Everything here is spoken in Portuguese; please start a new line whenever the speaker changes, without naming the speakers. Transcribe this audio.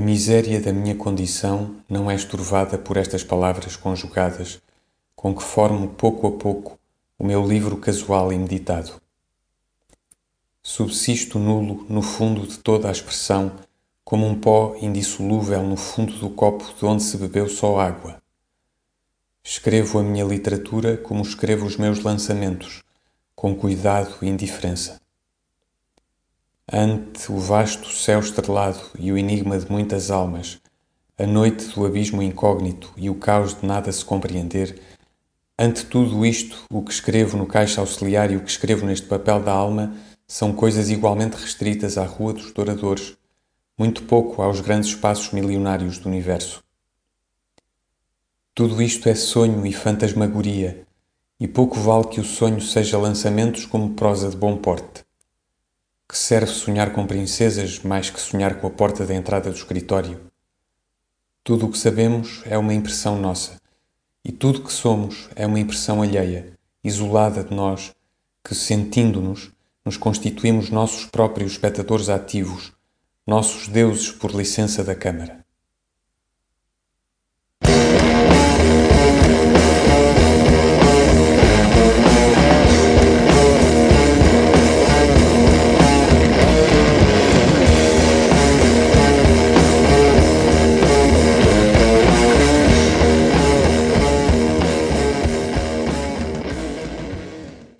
miséria da minha condição não é esturvada por estas palavras conjugadas, com que formo pouco a pouco o meu livro casual e meditado. Subsisto nulo no fundo de toda a expressão, como um pó indissolúvel no fundo do copo de onde se bebeu só água. Escrevo a minha literatura como escrevo os meus lançamentos, com cuidado e indiferença. Ante o vasto céu estrelado e o enigma de muitas almas, a noite do abismo incógnito e o caos de nada se compreender, ante tudo isto, o que escrevo no caixa auxiliar e o que escrevo neste papel da alma são coisas igualmente restritas à rua dos douradores, muito pouco aos grandes espaços milionários do universo. Tudo isto é sonho e fantasmagoria, e pouco vale que o sonho seja lançamentos como prosa de bom porte que serve sonhar com princesas mais que sonhar com a porta da entrada do escritório. Tudo o que sabemos é uma impressão nossa, e tudo o que somos é uma impressão alheia, isolada de nós, que, sentindo-nos, nos constituímos nossos próprios espectadores ativos, nossos deuses por licença da Câmara.